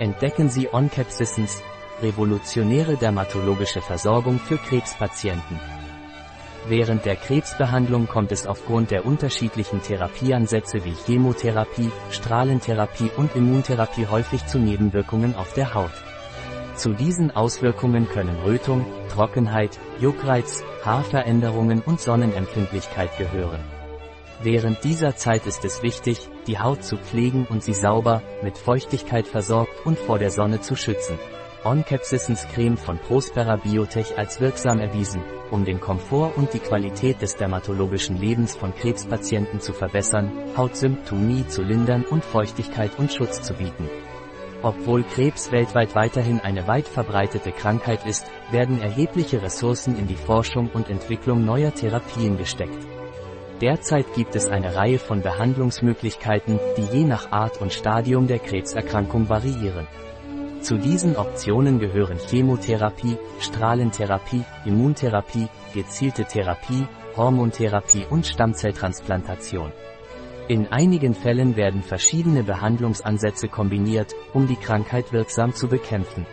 Entdecken Sie OnCapsistence, revolutionäre dermatologische Versorgung für Krebspatienten. Während der Krebsbehandlung kommt es aufgrund der unterschiedlichen Therapieansätze wie Chemotherapie, Strahlentherapie und Immuntherapie häufig zu Nebenwirkungen auf der Haut. Zu diesen Auswirkungen können Rötung, Trockenheit, Juckreiz, Haarveränderungen und Sonnenempfindlichkeit gehören. Während dieser Zeit ist es wichtig, die Haut zu pflegen und sie sauber, mit Feuchtigkeit versorgt und vor der Sonne zu schützen. OnCapsistence Creme von Prospera Biotech als wirksam erwiesen, um den Komfort und die Qualität des dermatologischen Lebens von Krebspatienten zu verbessern, Hautsymptomie zu lindern und Feuchtigkeit und Schutz zu bieten. Obwohl Krebs weltweit weiterhin eine weit verbreitete Krankheit ist, werden erhebliche Ressourcen in die Forschung und Entwicklung neuer Therapien gesteckt. Derzeit gibt es eine Reihe von Behandlungsmöglichkeiten, die je nach Art und Stadium der Krebserkrankung variieren. Zu diesen Optionen gehören Chemotherapie, Strahlentherapie, Immuntherapie, gezielte Therapie, Hormontherapie und Stammzelltransplantation. In einigen Fällen werden verschiedene Behandlungsansätze kombiniert, um die Krankheit wirksam zu bekämpfen.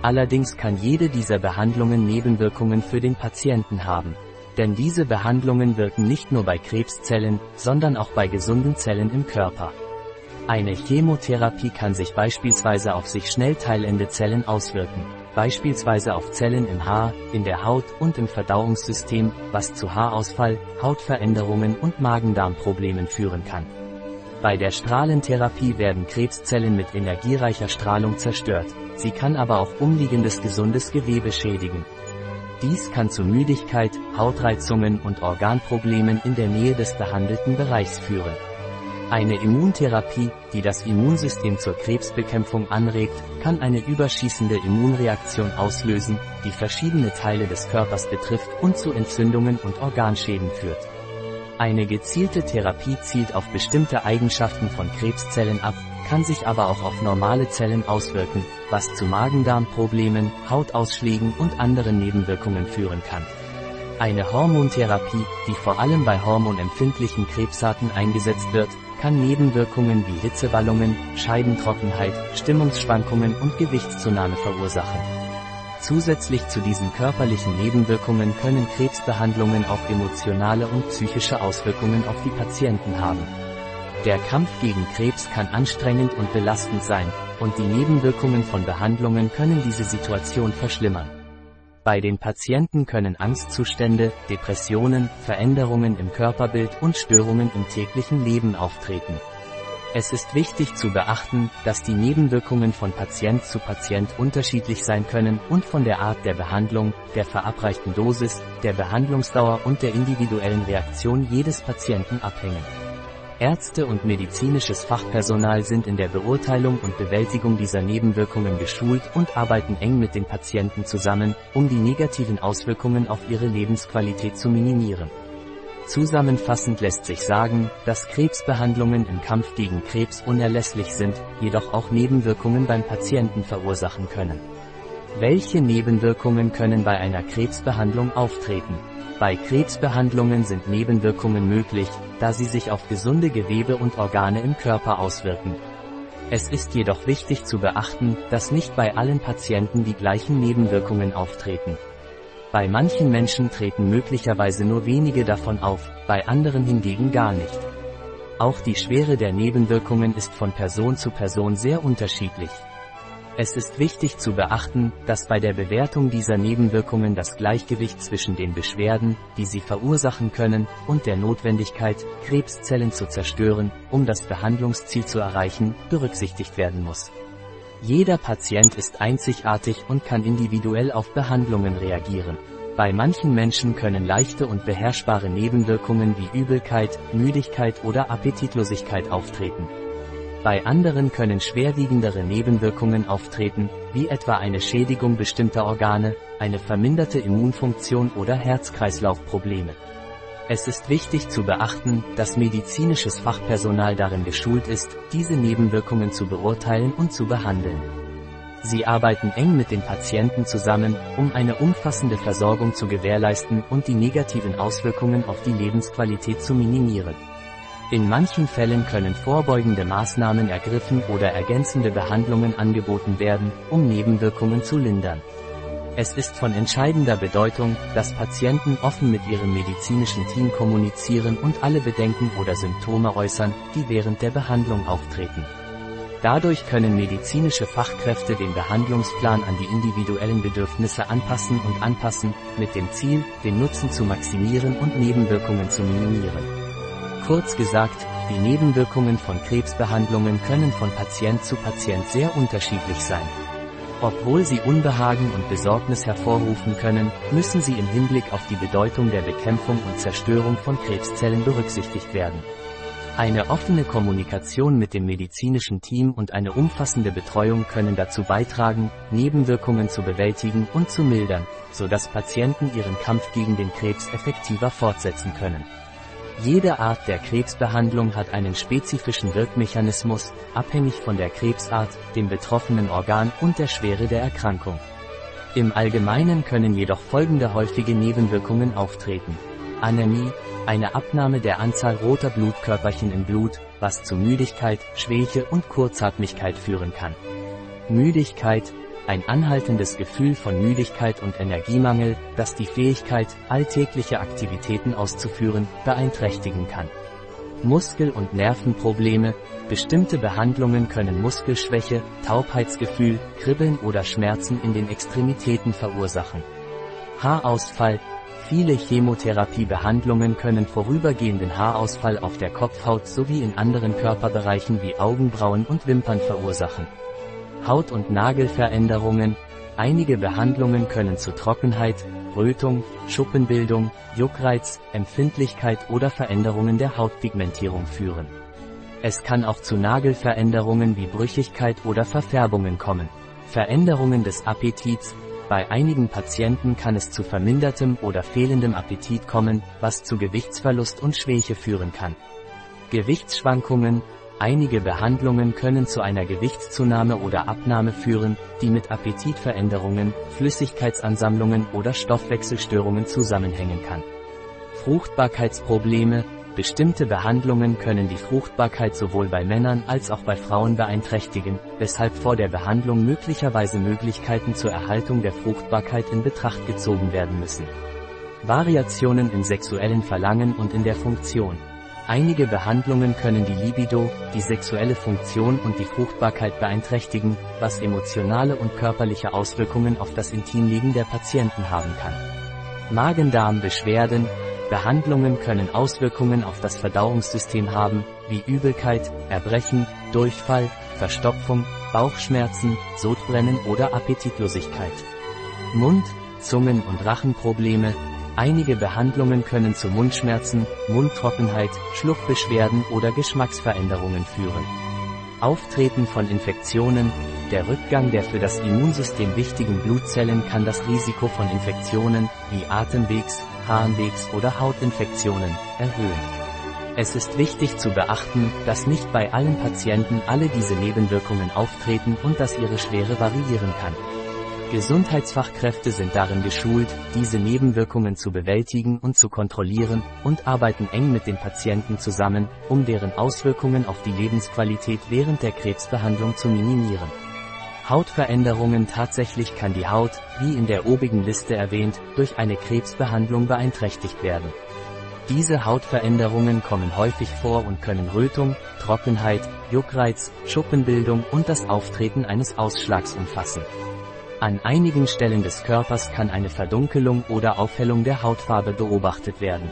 Allerdings kann jede dieser Behandlungen Nebenwirkungen für den Patienten haben. Denn diese Behandlungen wirken nicht nur bei Krebszellen, sondern auch bei gesunden Zellen im Körper. Eine Chemotherapie kann sich beispielsweise auf sich schnell teilende Zellen auswirken beispielsweise auf Zellen im Haar, in der Haut und im Verdauungssystem, was zu Haarausfall, Hautveränderungen und Magen-Darm-Problemen führen kann. Bei der Strahlentherapie werden Krebszellen mit energiereicher Strahlung zerstört, sie kann aber auch umliegendes gesundes Gewebe schädigen. Dies kann zu Müdigkeit, Hautreizungen und Organproblemen in der Nähe des behandelten Bereichs führen. Eine Immuntherapie, die das Immunsystem zur Krebsbekämpfung anregt, kann eine überschießende Immunreaktion auslösen, die verschiedene Teile des Körpers betrifft und zu Entzündungen und Organschäden führt. Eine gezielte Therapie zielt auf bestimmte Eigenschaften von Krebszellen ab, kann sich aber auch auf normale Zellen auswirken, was zu Magen-Darm-Problemen, Hautausschlägen und anderen Nebenwirkungen führen kann. Eine Hormontherapie, die vor allem bei hormonempfindlichen Krebsarten eingesetzt wird, kann Nebenwirkungen wie Hitzewallungen, Scheidentrockenheit, Stimmungsschwankungen und Gewichtszunahme verursachen. Zusätzlich zu diesen körperlichen Nebenwirkungen können Krebsbehandlungen auch emotionale und psychische Auswirkungen auf die Patienten haben. Der Kampf gegen Krebs kann anstrengend und belastend sein, und die Nebenwirkungen von Behandlungen können diese Situation verschlimmern. Bei den Patienten können Angstzustände, Depressionen, Veränderungen im Körperbild und Störungen im täglichen Leben auftreten. Es ist wichtig zu beachten, dass die Nebenwirkungen von Patient zu Patient unterschiedlich sein können und von der Art der Behandlung, der verabreichten Dosis, der Behandlungsdauer und der individuellen Reaktion jedes Patienten abhängen. Ärzte und medizinisches Fachpersonal sind in der Beurteilung und Bewältigung dieser Nebenwirkungen geschult und arbeiten eng mit den Patienten zusammen, um die negativen Auswirkungen auf ihre Lebensqualität zu minimieren. Zusammenfassend lässt sich sagen, dass Krebsbehandlungen im Kampf gegen Krebs unerlässlich sind, jedoch auch Nebenwirkungen beim Patienten verursachen können. Welche Nebenwirkungen können bei einer Krebsbehandlung auftreten? Bei Krebsbehandlungen sind Nebenwirkungen möglich, da sie sich auf gesunde Gewebe und Organe im Körper auswirken. Es ist jedoch wichtig zu beachten, dass nicht bei allen Patienten die gleichen Nebenwirkungen auftreten. Bei manchen Menschen treten möglicherweise nur wenige davon auf, bei anderen hingegen gar nicht. Auch die Schwere der Nebenwirkungen ist von Person zu Person sehr unterschiedlich. Es ist wichtig zu beachten, dass bei der Bewertung dieser Nebenwirkungen das Gleichgewicht zwischen den Beschwerden, die sie verursachen können, und der Notwendigkeit, Krebszellen zu zerstören, um das Behandlungsziel zu erreichen, berücksichtigt werden muss. Jeder Patient ist einzigartig und kann individuell auf Behandlungen reagieren. Bei manchen Menschen können leichte und beherrschbare Nebenwirkungen wie Übelkeit, Müdigkeit oder Appetitlosigkeit auftreten. Bei anderen können schwerwiegendere Nebenwirkungen auftreten, wie etwa eine Schädigung bestimmter Organe, eine verminderte Immunfunktion oder Herz-Kreislauf-Probleme. Es ist wichtig zu beachten, dass medizinisches Fachpersonal darin geschult ist, diese Nebenwirkungen zu beurteilen und zu behandeln. Sie arbeiten eng mit den Patienten zusammen, um eine umfassende Versorgung zu gewährleisten und die negativen Auswirkungen auf die Lebensqualität zu minimieren. In manchen Fällen können vorbeugende Maßnahmen ergriffen oder ergänzende Behandlungen angeboten werden, um Nebenwirkungen zu lindern. Es ist von entscheidender Bedeutung, dass Patienten offen mit ihrem medizinischen Team kommunizieren und alle Bedenken oder Symptome äußern, die während der Behandlung auftreten. Dadurch können medizinische Fachkräfte den Behandlungsplan an die individuellen Bedürfnisse anpassen und anpassen, mit dem Ziel, den Nutzen zu maximieren und Nebenwirkungen zu minimieren. Kurz gesagt, die Nebenwirkungen von Krebsbehandlungen können von Patient zu Patient sehr unterschiedlich sein. Obwohl sie Unbehagen und Besorgnis hervorrufen können, müssen sie im Hinblick auf die Bedeutung der Bekämpfung und Zerstörung von Krebszellen berücksichtigt werden. Eine offene Kommunikation mit dem medizinischen Team und eine umfassende Betreuung können dazu beitragen, Nebenwirkungen zu bewältigen und zu mildern, sodass Patienten ihren Kampf gegen den Krebs effektiver fortsetzen können. Jede Art der Krebsbehandlung hat einen spezifischen Wirkmechanismus, abhängig von der Krebsart, dem betroffenen Organ und der Schwere der Erkrankung. Im Allgemeinen können jedoch folgende häufige Nebenwirkungen auftreten. Anämie, eine Abnahme der Anzahl roter Blutkörperchen im Blut, was zu Müdigkeit, Schwäche und Kurzatmigkeit führen kann. Müdigkeit, ein anhaltendes Gefühl von Müdigkeit und Energiemangel, das die Fähigkeit, alltägliche Aktivitäten auszuführen, beeinträchtigen kann. Muskel- und Nervenprobleme, bestimmte Behandlungen können Muskelschwäche, Taubheitsgefühl, Kribbeln oder Schmerzen in den Extremitäten verursachen. Haarausfall, Viele Chemotherapiebehandlungen können vorübergehenden Haarausfall auf der Kopfhaut sowie in anderen Körperbereichen wie Augenbrauen und Wimpern verursachen. Haut- und Nagelveränderungen, einige Behandlungen können zu Trockenheit, Rötung, Schuppenbildung, Juckreiz, Empfindlichkeit oder Veränderungen der Hautpigmentierung führen. Es kann auch zu Nagelveränderungen wie Brüchigkeit oder Verfärbungen kommen. Veränderungen des Appetits, bei einigen Patienten kann es zu vermindertem oder fehlendem Appetit kommen, was zu Gewichtsverlust und Schwäche führen kann. Gewichtsschwankungen, Einige Behandlungen können zu einer Gewichtszunahme oder Abnahme führen, die mit Appetitveränderungen, Flüssigkeitsansammlungen oder Stoffwechselstörungen zusammenhängen kann. Fruchtbarkeitsprobleme, bestimmte Behandlungen können die Fruchtbarkeit sowohl bei Männern als auch bei Frauen beeinträchtigen, weshalb vor der Behandlung möglicherweise Möglichkeiten zur Erhaltung der Fruchtbarkeit in Betracht gezogen werden müssen. Variationen im sexuellen Verlangen und in der Funktion. Einige Behandlungen können die Libido, die sexuelle Funktion und die Fruchtbarkeit beeinträchtigen, was emotionale und körperliche Auswirkungen auf das Intimleben der Patienten haben kann. Magen-Darm-Beschwerden, Behandlungen können Auswirkungen auf das Verdauungssystem haben, wie Übelkeit, Erbrechen, Durchfall, Verstopfung, Bauchschmerzen, Sodbrennen oder Appetitlosigkeit. Mund-, Zungen- und Rachenprobleme, Einige Behandlungen können zu Mundschmerzen, Mundtrockenheit, Schluckbeschwerden oder Geschmacksveränderungen führen. Auftreten von Infektionen, der Rückgang der für das Immunsystem wichtigen Blutzellen kann das Risiko von Infektionen, wie Atemwegs-, Harnwegs- oder Hautinfektionen, erhöhen. Es ist wichtig zu beachten, dass nicht bei allen Patienten alle diese Nebenwirkungen auftreten und dass ihre Schwere variieren kann. Gesundheitsfachkräfte sind darin geschult, diese Nebenwirkungen zu bewältigen und zu kontrollieren, und arbeiten eng mit den Patienten zusammen, um deren Auswirkungen auf die Lebensqualität während der Krebsbehandlung zu minimieren. Hautveränderungen Tatsächlich kann die Haut, wie in der obigen Liste erwähnt, durch eine Krebsbehandlung beeinträchtigt werden. Diese Hautveränderungen kommen häufig vor und können Rötung, Trockenheit, Juckreiz, Schuppenbildung und das Auftreten eines Ausschlags umfassen. An einigen Stellen des Körpers kann eine Verdunkelung oder Aufhellung der Hautfarbe beobachtet werden.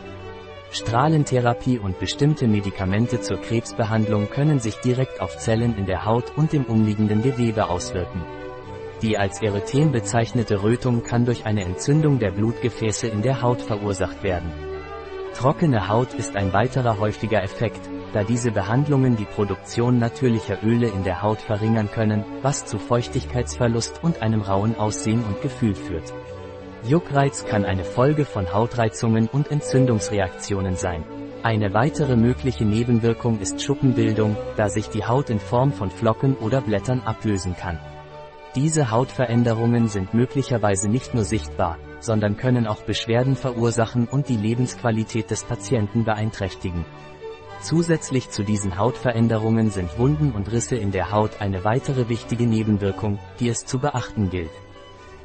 Strahlentherapie und bestimmte Medikamente zur Krebsbehandlung können sich direkt auf Zellen in der Haut und dem umliegenden Gewebe auswirken. Die als Erythem bezeichnete Rötung kann durch eine Entzündung der Blutgefäße in der Haut verursacht werden. Trockene Haut ist ein weiterer häufiger Effekt, da diese Behandlungen die Produktion natürlicher Öle in der Haut verringern können, was zu Feuchtigkeitsverlust und einem rauen Aussehen und Gefühl führt. Juckreiz kann eine Folge von Hautreizungen und Entzündungsreaktionen sein. Eine weitere mögliche Nebenwirkung ist Schuppenbildung, da sich die Haut in Form von Flocken oder Blättern ablösen kann. Diese Hautveränderungen sind möglicherweise nicht nur sichtbar, sondern können auch Beschwerden verursachen und die Lebensqualität des Patienten beeinträchtigen. Zusätzlich zu diesen Hautveränderungen sind Wunden und Risse in der Haut eine weitere wichtige Nebenwirkung, die es zu beachten gilt.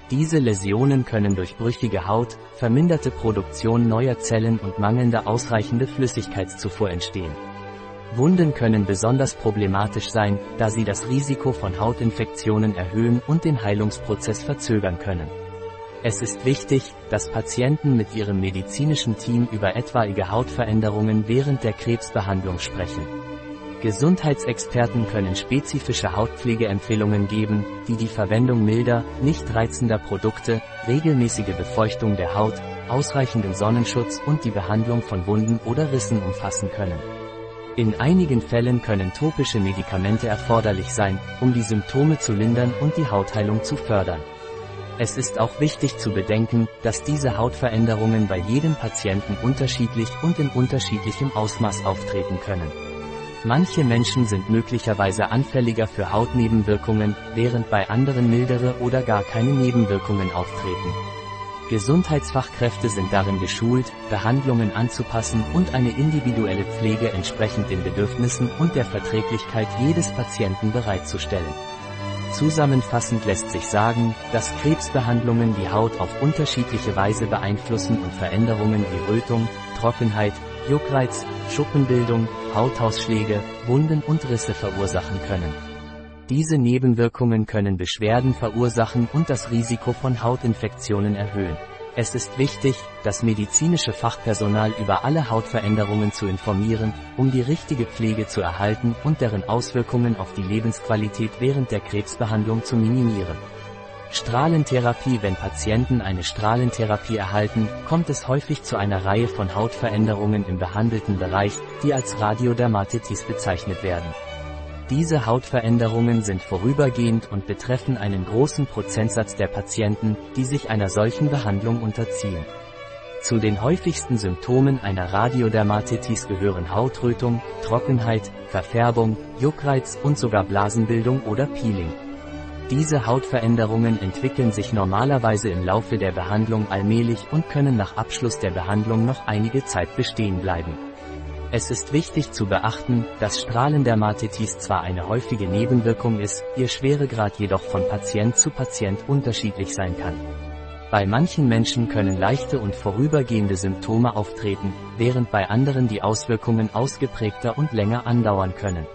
Diese Läsionen können durch brüchige Haut, verminderte Produktion neuer Zellen und mangelnde ausreichende Flüssigkeitszufuhr entstehen. Wunden können besonders problematisch sein, da sie das Risiko von Hautinfektionen erhöhen und den Heilungsprozess verzögern können. Es ist wichtig, dass Patienten mit ihrem medizinischen Team über etwaige Hautveränderungen während der Krebsbehandlung sprechen. Gesundheitsexperten können spezifische Hautpflegeempfehlungen geben, die die Verwendung milder, nicht reizender Produkte, regelmäßige Befeuchtung der Haut, ausreichenden Sonnenschutz und die Behandlung von Wunden oder Rissen umfassen können. In einigen Fällen können topische Medikamente erforderlich sein, um die Symptome zu lindern und die Hautheilung zu fördern. Es ist auch wichtig zu bedenken, dass diese Hautveränderungen bei jedem Patienten unterschiedlich und in unterschiedlichem Ausmaß auftreten können. Manche Menschen sind möglicherweise anfälliger für Hautnebenwirkungen, während bei anderen mildere oder gar keine Nebenwirkungen auftreten. Gesundheitsfachkräfte sind darin geschult, Behandlungen anzupassen und eine individuelle Pflege entsprechend den Bedürfnissen und der Verträglichkeit jedes Patienten bereitzustellen. Zusammenfassend lässt sich sagen, dass Krebsbehandlungen die Haut auf unterschiedliche Weise beeinflussen und Veränderungen wie Rötung, Trockenheit, Juckreiz, Schuppenbildung, Hautausschläge, Wunden und Risse verursachen können. Diese Nebenwirkungen können Beschwerden verursachen und das Risiko von Hautinfektionen erhöhen. Es ist wichtig, das medizinische Fachpersonal über alle Hautveränderungen zu informieren, um die richtige Pflege zu erhalten und deren Auswirkungen auf die Lebensqualität während der Krebsbehandlung zu minimieren. Strahlentherapie Wenn Patienten eine Strahlentherapie erhalten, kommt es häufig zu einer Reihe von Hautveränderungen im behandelten Bereich, die als Radiodermatitis bezeichnet werden. Diese Hautveränderungen sind vorübergehend und betreffen einen großen Prozentsatz der Patienten, die sich einer solchen Behandlung unterziehen. Zu den häufigsten Symptomen einer Radiodermatitis gehören Hautrötung, Trockenheit, Verfärbung, Juckreiz und sogar Blasenbildung oder Peeling. Diese Hautveränderungen entwickeln sich normalerweise im Laufe der Behandlung allmählich und können nach Abschluss der Behandlung noch einige Zeit bestehen bleiben. Es ist wichtig zu beachten, dass Strahlendermatitis zwar eine häufige Nebenwirkung ist, ihr Schweregrad jedoch von Patient zu Patient unterschiedlich sein kann. Bei manchen Menschen können leichte und vorübergehende Symptome auftreten, während bei anderen die Auswirkungen ausgeprägter und länger andauern können.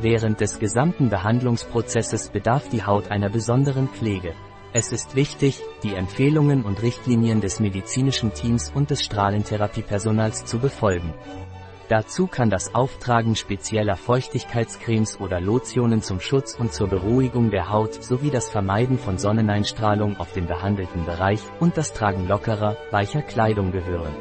Während des gesamten Behandlungsprozesses bedarf die Haut einer besonderen Pflege. Es ist wichtig, die Empfehlungen und Richtlinien des medizinischen Teams und des Strahlentherapiepersonals zu befolgen. Dazu kann das Auftragen spezieller Feuchtigkeitscremes oder Lotionen zum Schutz und zur Beruhigung der Haut sowie das Vermeiden von Sonneneinstrahlung auf den behandelten Bereich und das Tragen lockerer, weicher Kleidung gehören.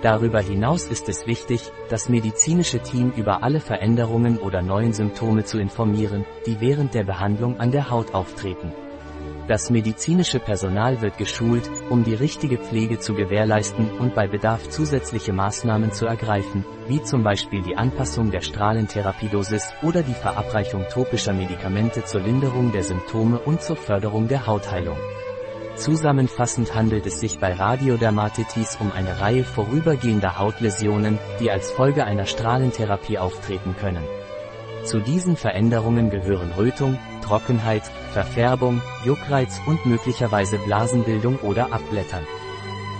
Darüber hinaus ist es wichtig, das medizinische Team über alle Veränderungen oder neuen Symptome zu informieren, die während der Behandlung an der Haut auftreten. Das medizinische Personal wird geschult, um die richtige Pflege zu gewährleisten und bei Bedarf zusätzliche Maßnahmen zu ergreifen, wie zum Beispiel die Anpassung der Strahlentherapiedosis oder die Verabreichung topischer Medikamente zur Linderung der Symptome und zur Förderung der Hautheilung. Zusammenfassend handelt es sich bei Radiodermatitis um eine Reihe vorübergehender Hautläsionen, die als Folge einer Strahlentherapie auftreten können. Zu diesen Veränderungen gehören Rötung, Trockenheit, Verfärbung, Juckreiz und möglicherweise Blasenbildung oder Abblättern.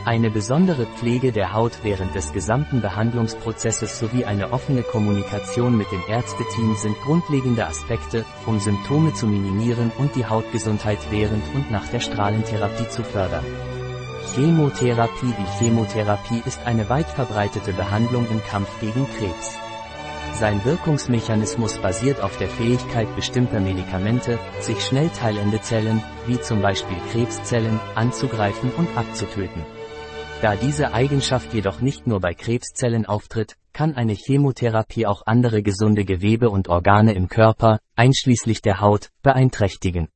Eine besondere Pflege der Haut während des gesamten Behandlungsprozesses sowie eine offene Kommunikation mit dem Ärzteteam sind grundlegende Aspekte, um Symptome zu minimieren und die Hautgesundheit während und nach der Strahlentherapie zu fördern. Chemotherapie Die Chemotherapie ist eine weit verbreitete Behandlung im Kampf gegen Krebs. Sein Wirkungsmechanismus basiert auf der Fähigkeit bestimmter Medikamente, sich schnell teilende Zellen, wie zum Beispiel Krebszellen, anzugreifen und abzutöten. Da diese Eigenschaft jedoch nicht nur bei Krebszellen auftritt, kann eine Chemotherapie auch andere gesunde Gewebe und Organe im Körper, einschließlich der Haut, beeinträchtigen.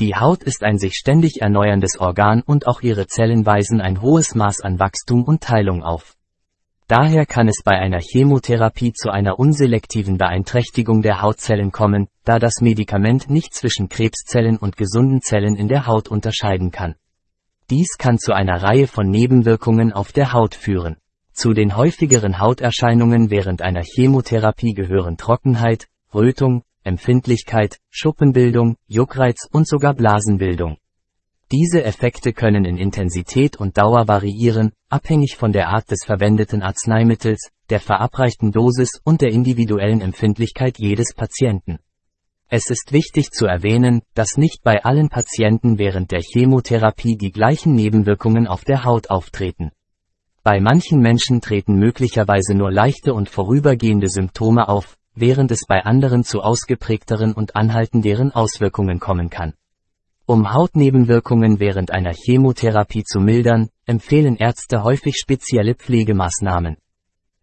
Die Haut ist ein sich ständig erneuerndes Organ und auch ihre Zellen weisen ein hohes Maß an Wachstum und Teilung auf. Daher kann es bei einer Chemotherapie zu einer unselektiven Beeinträchtigung der Hautzellen kommen, da das Medikament nicht zwischen Krebszellen und gesunden Zellen in der Haut unterscheiden kann. Dies kann zu einer Reihe von Nebenwirkungen auf der Haut führen. Zu den häufigeren Hauterscheinungen während einer Chemotherapie gehören Trockenheit, Rötung, Empfindlichkeit, Schuppenbildung, Juckreiz und sogar Blasenbildung. Diese Effekte können in Intensität und Dauer variieren, abhängig von der Art des verwendeten Arzneimittels, der verabreichten Dosis und der individuellen Empfindlichkeit jedes Patienten. Es ist wichtig zu erwähnen, dass nicht bei allen Patienten während der Chemotherapie die gleichen Nebenwirkungen auf der Haut auftreten. Bei manchen Menschen treten möglicherweise nur leichte und vorübergehende Symptome auf, während es bei anderen zu ausgeprägteren und anhaltenderen Auswirkungen kommen kann. Um Hautnebenwirkungen während einer Chemotherapie zu mildern, empfehlen Ärzte häufig spezielle Pflegemaßnahmen.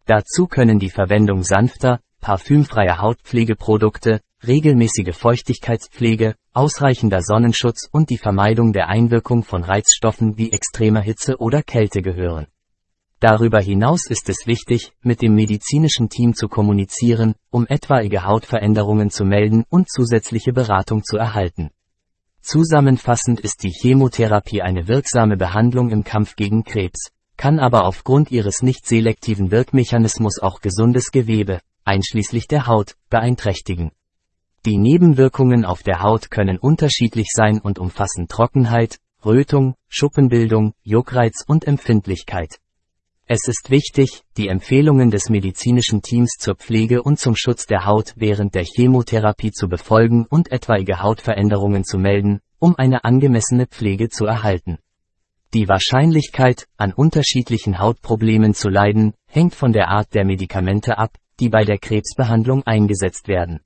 Dazu können die Verwendung sanfter, parfümfreier Hautpflegeprodukte, regelmäßige Feuchtigkeitspflege, ausreichender Sonnenschutz und die Vermeidung der Einwirkung von Reizstoffen wie extremer Hitze oder Kälte gehören. Darüber hinaus ist es wichtig, mit dem medizinischen Team zu kommunizieren, um etwaige Hautveränderungen zu melden und zusätzliche Beratung zu erhalten. Zusammenfassend ist die Chemotherapie eine wirksame Behandlung im Kampf gegen Krebs, kann aber aufgrund ihres nicht selektiven Wirkmechanismus auch gesundes Gewebe, einschließlich der Haut, beeinträchtigen. Die Nebenwirkungen auf der Haut können unterschiedlich sein und umfassen Trockenheit, Rötung, Schuppenbildung, Juckreiz und Empfindlichkeit. Es ist wichtig, die Empfehlungen des medizinischen Teams zur Pflege und zum Schutz der Haut während der Chemotherapie zu befolgen und etwaige Hautveränderungen zu melden, um eine angemessene Pflege zu erhalten. Die Wahrscheinlichkeit, an unterschiedlichen Hautproblemen zu leiden, hängt von der Art der Medikamente ab, die bei der Krebsbehandlung eingesetzt werden.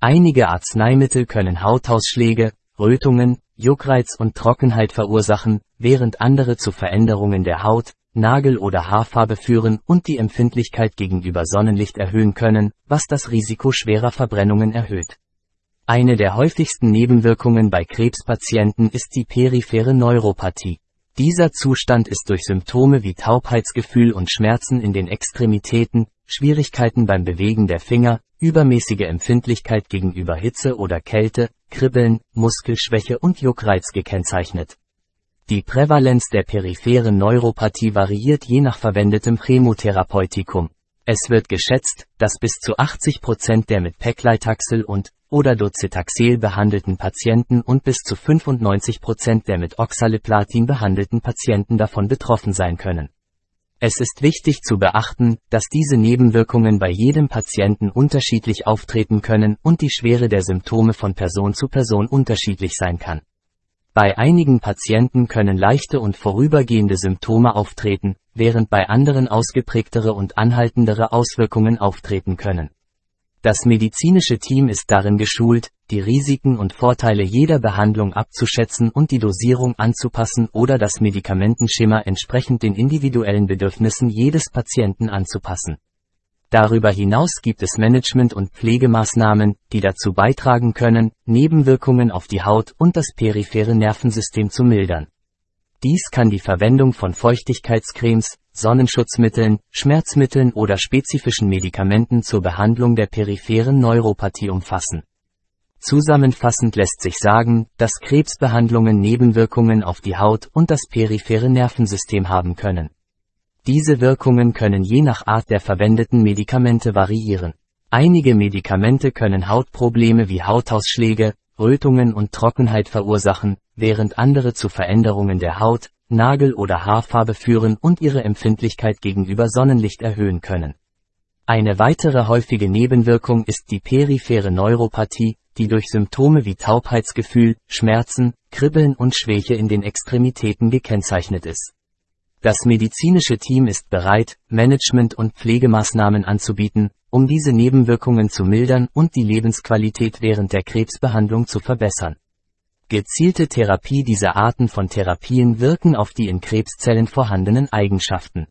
Einige Arzneimittel können Hautausschläge, Rötungen, Juckreiz und Trockenheit verursachen, während andere zu Veränderungen der Haut, Nagel- oder Haarfarbe führen und die Empfindlichkeit gegenüber Sonnenlicht erhöhen können, was das Risiko schwerer Verbrennungen erhöht. Eine der häufigsten Nebenwirkungen bei Krebspatienten ist die periphere Neuropathie. Dieser Zustand ist durch Symptome wie Taubheitsgefühl und Schmerzen in den Extremitäten, Schwierigkeiten beim Bewegen der Finger, übermäßige Empfindlichkeit gegenüber Hitze oder Kälte, Kribbeln, Muskelschwäche und Juckreiz gekennzeichnet. Die Prävalenz der peripheren Neuropathie variiert je nach verwendetem Chemotherapeutikum. Es wird geschätzt, dass bis zu 80 Prozent der mit Pegleitaxel und oder Docetaxel behandelten Patienten und bis zu 95 Prozent der mit Oxaliplatin behandelten Patienten davon betroffen sein können. Es ist wichtig zu beachten, dass diese Nebenwirkungen bei jedem Patienten unterschiedlich auftreten können und die Schwere der Symptome von Person zu Person unterschiedlich sein kann. Bei einigen Patienten können leichte und vorübergehende Symptome auftreten, während bei anderen ausgeprägtere und anhaltendere Auswirkungen auftreten können. Das medizinische Team ist darin geschult, die Risiken und Vorteile jeder Behandlung abzuschätzen und die Dosierung anzupassen oder das Medikamentenschema entsprechend den individuellen Bedürfnissen jedes Patienten anzupassen. Darüber hinaus gibt es Management- und Pflegemaßnahmen, die dazu beitragen können, Nebenwirkungen auf die Haut und das periphere Nervensystem zu mildern. Dies kann die Verwendung von Feuchtigkeitscremes, Sonnenschutzmitteln, Schmerzmitteln oder spezifischen Medikamenten zur Behandlung der peripheren Neuropathie umfassen. Zusammenfassend lässt sich sagen, dass Krebsbehandlungen Nebenwirkungen auf die Haut und das periphere Nervensystem haben können. Diese Wirkungen können je nach Art der verwendeten Medikamente variieren. Einige Medikamente können Hautprobleme wie Hautausschläge, Rötungen und Trockenheit verursachen, während andere zu Veränderungen der Haut, Nagel- oder Haarfarbe führen und ihre Empfindlichkeit gegenüber Sonnenlicht erhöhen können. Eine weitere häufige Nebenwirkung ist die periphere Neuropathie, die durch Symptome wie Taubheitsgefühl, Schmerzen, Kribbeln und Schwäche in den Extremitäten gekennzeichnet ist. Das medizinische Team ist bereit, Management- und Pflegemaßnahmen anzubieten, um diese Nebenwirkungen zu mildern und die Lebensqualität während der Krebsbehandlung zu verbessern. Gezielte Therapie dieser Arten von Therapien wirken auf die in Krebszellen vorhandenen Eigenschaften.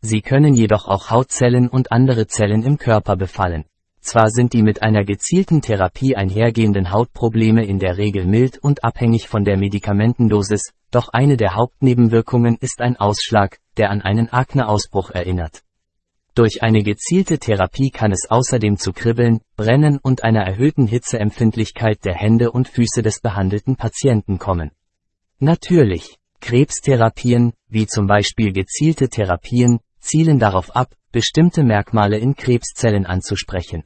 Sie können jedoch auch Hautzellen und andere Zellen im Körper befallen. Zwar sind die mit einer gezielten Therapie einhergehenden Hautprobleme in der Regel mild und abhängig von der Medikamentendosis, doch eine der Hauptnebenwirkungen ist ein Ausschlag, der an einen Akneausbruch erinnert. Durch eine gezielte Therapie kann es außerdem zu Kribbeln, Brennen und einer erhöhten Hitzeempfindlichkeit der Hände und Füße des behandelten Patienten kommen. Natürlich, Krebstherapien, wie zum Beispiel gezielte Therapien, zielen darauf ab, bestimmte Merkmale in Krebszellen anzusprechen.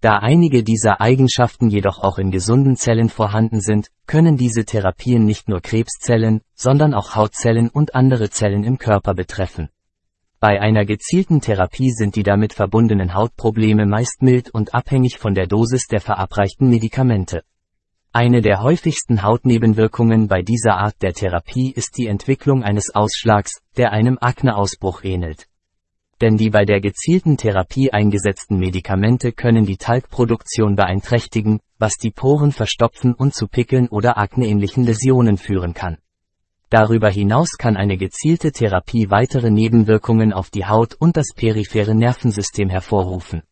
Da einige dieser Eigenschaften jedoch auch in gesunden Zellen vorhanden sind, können diese Therapien nicht nur Krebszellen, sondern auch Hautzellen und andere Zellen im Körper betreffen. Bei einer gezielten Therapie sind die damit verbundenen Hautprobleme meist mild und abhängig von der Dosis der verabreichten Medikamente. Eine der häufigsten Hautnebenwirkungen bei dieser Art der Therapie ist die Entwicklung eines Ausschlags, der einem Akneausbruch ähnelt denn die bei der gezielten Therapie eingesetzten Medikamente können die Talgproduktion beeinträchtigen, was die Poren verstopfen und zu Pickeln oder akneähnlichen Läsionen führen kann. Darüber hinaus kann eine gezielte Therapie weitere Nebenwirkungen auf die Haut und das periphere Nervensystem hervorrufen.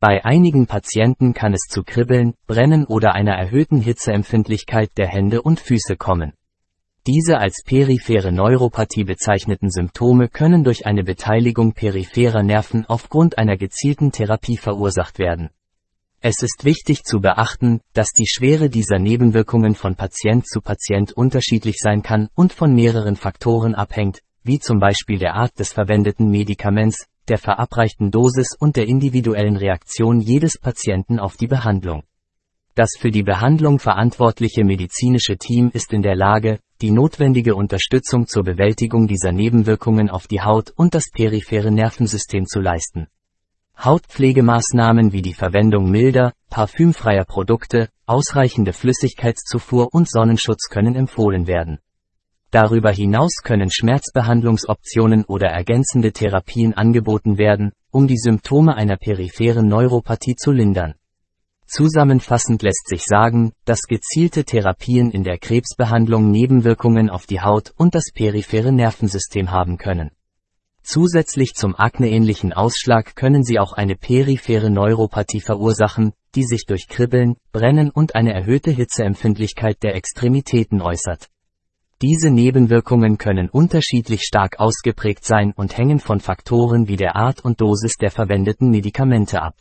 Bei einigen Patienten kann es zu Kribbeln, Brennen oder einer erhöhten Hitzeempfindlichkeit der Hände und Füße kommen. Diese als periphere Neuropathie bezeichneten Symptome können durch eine Beteiligung peripherer Nerven aufgrund einer gezielten Therapie verursacht werden. Es ist wichtig zu beachten, dass die Schwere dieser Nebenwirkungen von Patient zu Patient unterschiedlich sein kann und von mehreren Faktoren abhängt, wie zum Beispiel der Art des verwendeten Medikaments, der verabreichten Dosis und der individuellen Reaktion jedes Patienten auf die Behandlung. Das für die Behandlung verantwortliche medizinische Team ist in der Lage, die notwendige Unterstützung zur Bewältigung dieser Nebenwirkungen auf die Haut und das periphere Nervensystem zu leisten. Hautpflegemaßnahmen wie die Verwendung milder, parfümfreier Produkte, ausreichende Flüssigkeitszufuhr und Sonnenschutz können empfohlen werden. Darüber hinaus können Schmerzbehandlungsoptionen oder ergänzende Therapien angeboten werden, um die Symptome einer peripheren Neuropathie zu lindern. Zusammenfassend lässt sich sagen, dass gezielte Therapien in der Krebsbehandlung Nebenwirkungen auf die Haut und das periphere Nervensystem haben können. Zusätzlich zum akneähnlichen Ausschlag können sie auch eine periphere Neuropathie verursachen, die sich durch Kribbeln, Brennen und eine erhöhte Hitzeempfindlichkeit der Extremitäten äußert. Diese Nebenwirkungen können unterschiedlich stark ausgeprägt sein und hängen von Faktoren wie der Art und Dosis der verwendeten Medikamente ab.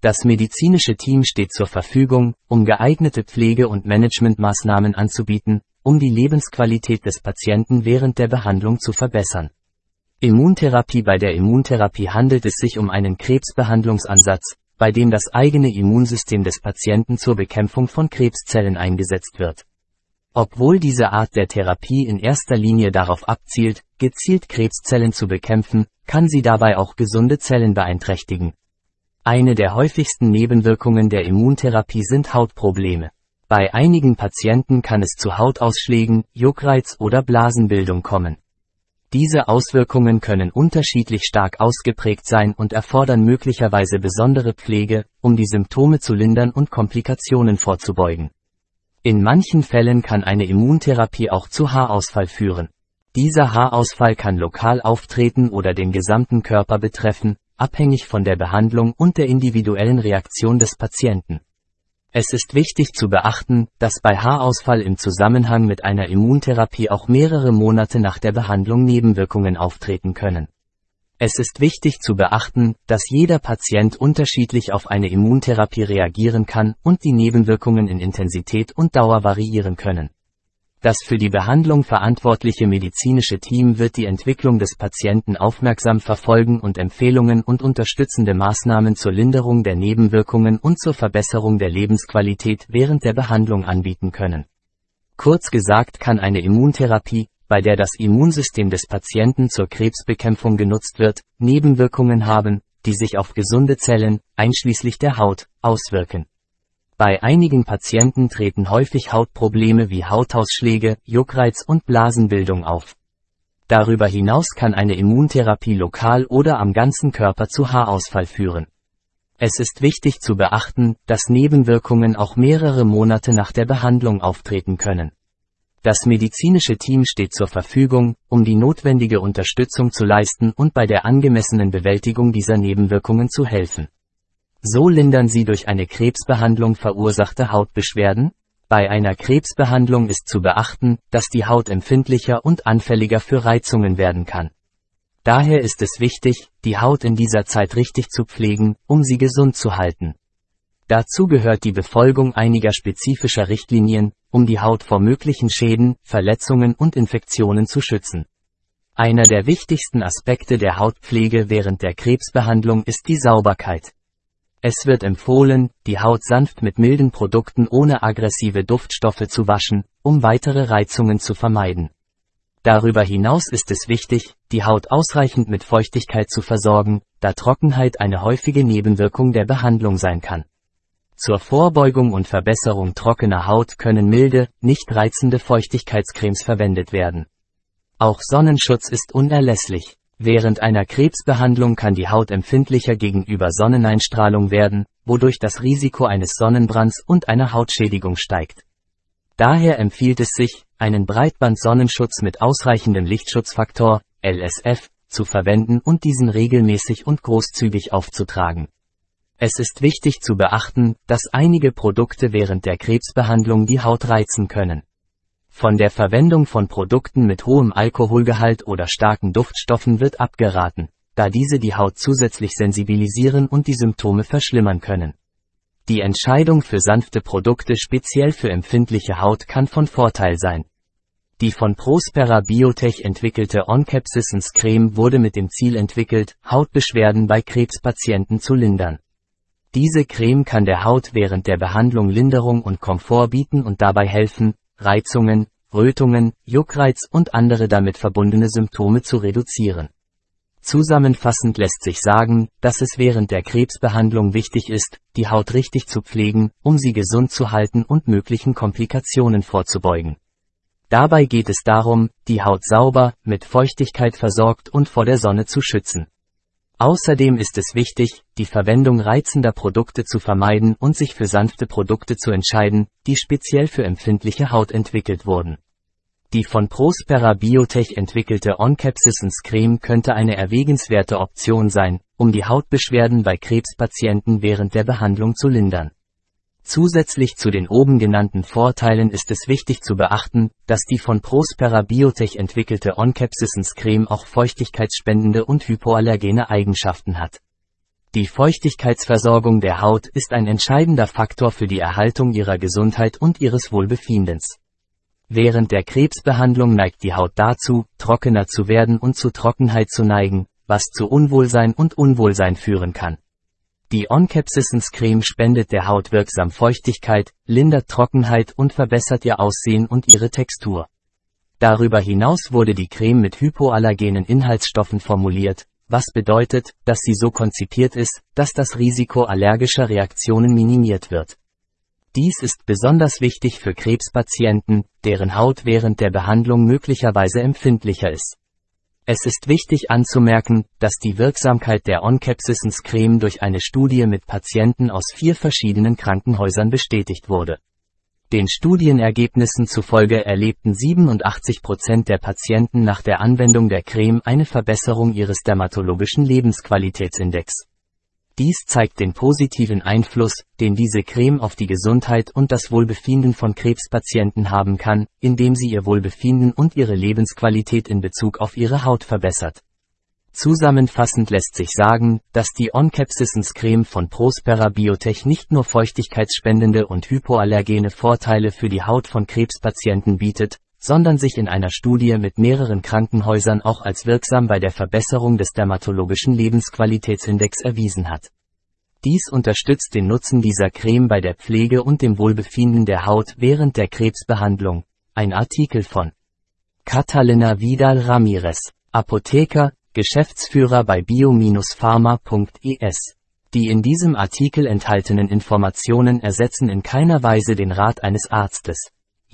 Das medizinische Team steht zur Verfügung, um geeignete Pflege- und Managementmaßnahmen anzubieten, um die Lebensqualität des Patienten während der Behandlung zu verbessern. Immuntherapie Bei der Immuntherapie handelt es sich um einen Krebsbehandlungsansatz, bei dem das eigene Immunsystem des Patienten zur Bekämpfung von Krebszellen eingesetzt wird. Obwohl diese Art der Therapie in erster Linie darauf abzielt, gezielt Krebszellen zu bekämpfen, kann sie dabei auch gesunde Zellen beeinträchtigen. Eine der häufigsten Nebenwirkungen der Immuntherapie sind Hautprobleme. Bei einigen Patienten kann es zu Hautausschlägen, Juckreiz oder Blasenbildung kommen. Diese Auswirkungen können unterschiedlich stark ausgeprägt sein und erfordern möglicherweise besondere Pflege, um die Symptome zu lindern und Komplikationen vorzubeugen. In manchen Fällen kann eine Immuntherapie auch zu Haarausfall führen. Dieser Haarausfall kann lokal auftreten oder den gesamten Körper betreffen, abhängig von der Behandlung und der individuellen Reaktion des Patienten. Es ist wichtig zu beachten, dass bei Haarausfall im Zusammenhang mit einer Immuntherapie auch mehrere Monate nach der Behandlung Nebenwirkungen auftreten können. Es ist wichtig zu beachten, dass jeder Patient unterschiedlich auf eine Immuntherapie reagieren kann und die Nebenwirkungen in Intensität und Dauer variieren können. Das für die Behandlung verantwortliche medizinische Team wird die Entwicklung des Patienten aufmerksam verfolgen und Empfehlungen und unterstützende Maßnahmen zur Linderung der Nebenwirkungen und zur Verbesserung der Lebensqualität während der Behandlung anbieten können. Kurz gesagt kann eine Immuntherapie, bei der das Immunsystem des Patienten zur Krebsbekämpfung genutzt wird, Nebenwirkungen haben, die sich auf gesunde Zellen, einschließlich der Haut, auswirken. Bei einigen Patienten treten häufig Hautprobleme wie Hautausschläge, Juckreiz und Blasenbildung auf. Darüber hinaus kann eine Immuntherapie lokal oder am ganzen Körper zu Haarausfall führen. Es ist wichtig zu beachten, dass Nebenwirkungen auch mehrere Monate nach der Behandlung auftreten können. Das medizinische Team steht zur Verfügung, um die notwendige Unterstützung zu leisten und bei der angemessenen Bewältigung dieser Nebenwirkungen zu helfen. So lindern sie durch eine Krebsbehandlung verursachte Hautbeschwerden. Bei einer Krebsbehandlung ist zu beachten, dass die Haut empfindlicher und anfälliger für Reizungen werden kann. Daher ist es wichtig, die Haut in dieser Zeit richtig zu pflegen, um sie gesund zu halten. Dazu gehört die Befolgung einiger spezifischer Richtlinien, um die Haut vor möglichen Schäden, Verletzungen und Infektionen zu schützen. Einer der wichtigsten Aspekte der Hautpflege während der Krebsbehandlung ist die Sauberkeit. Es wird empfohlen, die Haut sanft mit milden Produkten ohne aggressive Duftstoffe zu waschen, um weitere Reizungen zu vermeiden. Darüber hinaus ist es wichtig, die Haut ausreichend mit Feuchtigkeit zu versorgen, da Trockenheit eine häufige Nebenwirkung der Behandlung sein kann. Zur Vorbeugung und Verbesserung trockener Haut können milde, nicht reizende Feuchtigkeitscremes verwendet werden. Auch Sonnenschutz ist unerlässlich. Während einer Krebsbehandlung kann die Haut empfindlicher gegenüber Sonneneinstrahlung werden, wodurch das Risiko eines Sonnenbrands und einer Hautschädigung steigt. Daher empfiehlt es sich, einen Breitband-Sonnenschutz mit ausreichendem Lichtschutzfaktor, LSF, zu verwenden und diesen regelmäßig und großzügig aufzutragen. Es ist wichtig zu beachten, dass einige Produkte während der Krebsbehandlung die Haut reizen können. Von der Verwendung von Produkten mit hohem Alkoholgehalt oder starken Duftstoffen wird abgeraten, da diese die Haut zusätzlich sensibilisieren und die Symptome verschlimmern können. Die Entscheidung für sanfte Produkte speziell für empfindliche Haut kann von Vorteil sein. Die von Prospera Biotech entwickelte Oncapsisens Creme wurde mit dem Ziel entwickelt, Hautbeschwerden bei Krebspatienten zu lindern. Diese Creme kann der Haut während der Behandlung Linderung und Komfort bieten und dabei helfen, Reizungen, Rötungen, Juckreiz und andere damit verbundene Symptome zu reduzieren. Zusammenfassend lässt sich sagen, dass es während der Krebsbehandlung wichtig ist, die Haut richtig zu pflegen, um sie gesund zu halten und möglichen Komplikationen vorzubeugen. Dabei geht es darum, die Haut sauber, mit Feuchtigkeit versorgt und vor der Sonne zu schützen. Außerdem ist es wichtig, die Verwendung reizender Produkte zu vermeiden und sich für sanfte Produkte zu entscheiden, die speziell für empfindliche Haut entwickelt wurden. Die von Prospera Biotech entwickelte Oncapsisens Creme könnte eine erwägenswerte Option sein, um die Hautbeschwerden bei Krebspatienten während der Behandlung zu lindern. Zusätzlich zu den oben genannten Vorteilen ist es wichtig zu beachten, dass die von Prospera Biotech entwickelte Oncapsisens Creme auch feuchtigkeitsspendende und hypoallergene Eigenschaften hat. Die Feuchtigkeitsversorgung der Haut ist ein entscheidender Faktor für die Erhaltung ihrer Gesundheit und ihres Wohlbefindens. Während der Krebsbehandlung neigt die Haut dazu, trockener zu werden und zu Trockenheit zu neigen, was zu Unwohlsein und Unwohlsein führen kann. Die Oncapsisens Creme spendet der Haut wirksam Feuchtigkeit, lindert Trockenheit und verbessert ihr Aussehen und ihre Textur. Darüber hinaus wurde die Creme mit hypoallergenen Inhaltsstoffen formuliert, was bedeutet, dass sie so konzipiert ist, dass das Risiko allergischer Reaktionen minimiert wird. Dies ist besonders wichtig für Krebspatienten, deren Haut während der Behandlung möglicherweise empfindlicher ist. Es ist wichtig anzumerken, dass die Wirksamkeit der Oncapsisens Creme durch eine Studie mit Patienten aus vier verschiedenen Krankenhäusern bestätigt wurde. Den Studienergebnissen zufolge erlebten 87 Prozent der Patienten nach der Anwendung der Creme eine Verbesserung ihres dermatologischen Lebensqualitätsindex. Dies zeigt den positiven Einfluss, den diese Creme auf die Gesundheit und das Wohlbefinden von Krebspatienten haben kann, indem sie ihr Wohlbefinden und ihre Lebensqualität in Bezug auf ihre Haut verbessert. Zusammenfassend lässt sich sagen, dass die Oncapsisens Creme von Prospera Biotech nicht nur feuchtigkeitsspendende und hypoallergene Vorteile für die Haut von Krebspatienten bietet, sondern sich in einer Studie mit mehreren Krankenhäusern auch als wirksam bei der Verbesserung des dermatologischen Lebensqualitätsindex erwiesen hat. Dies unterstützt den Nutzen dieser Creme bei der Pflege und dem Wohlbefinden der Haut während der Krebsbehandlung. Ein Artikel von Catalina Vidal Ramirez, Apotheker, Geschäftsführer bei bio-pharma.es. Die in diesem Artikel enthaltenen Informationen ersetzen in keiner Weise den Rat eines Arztes.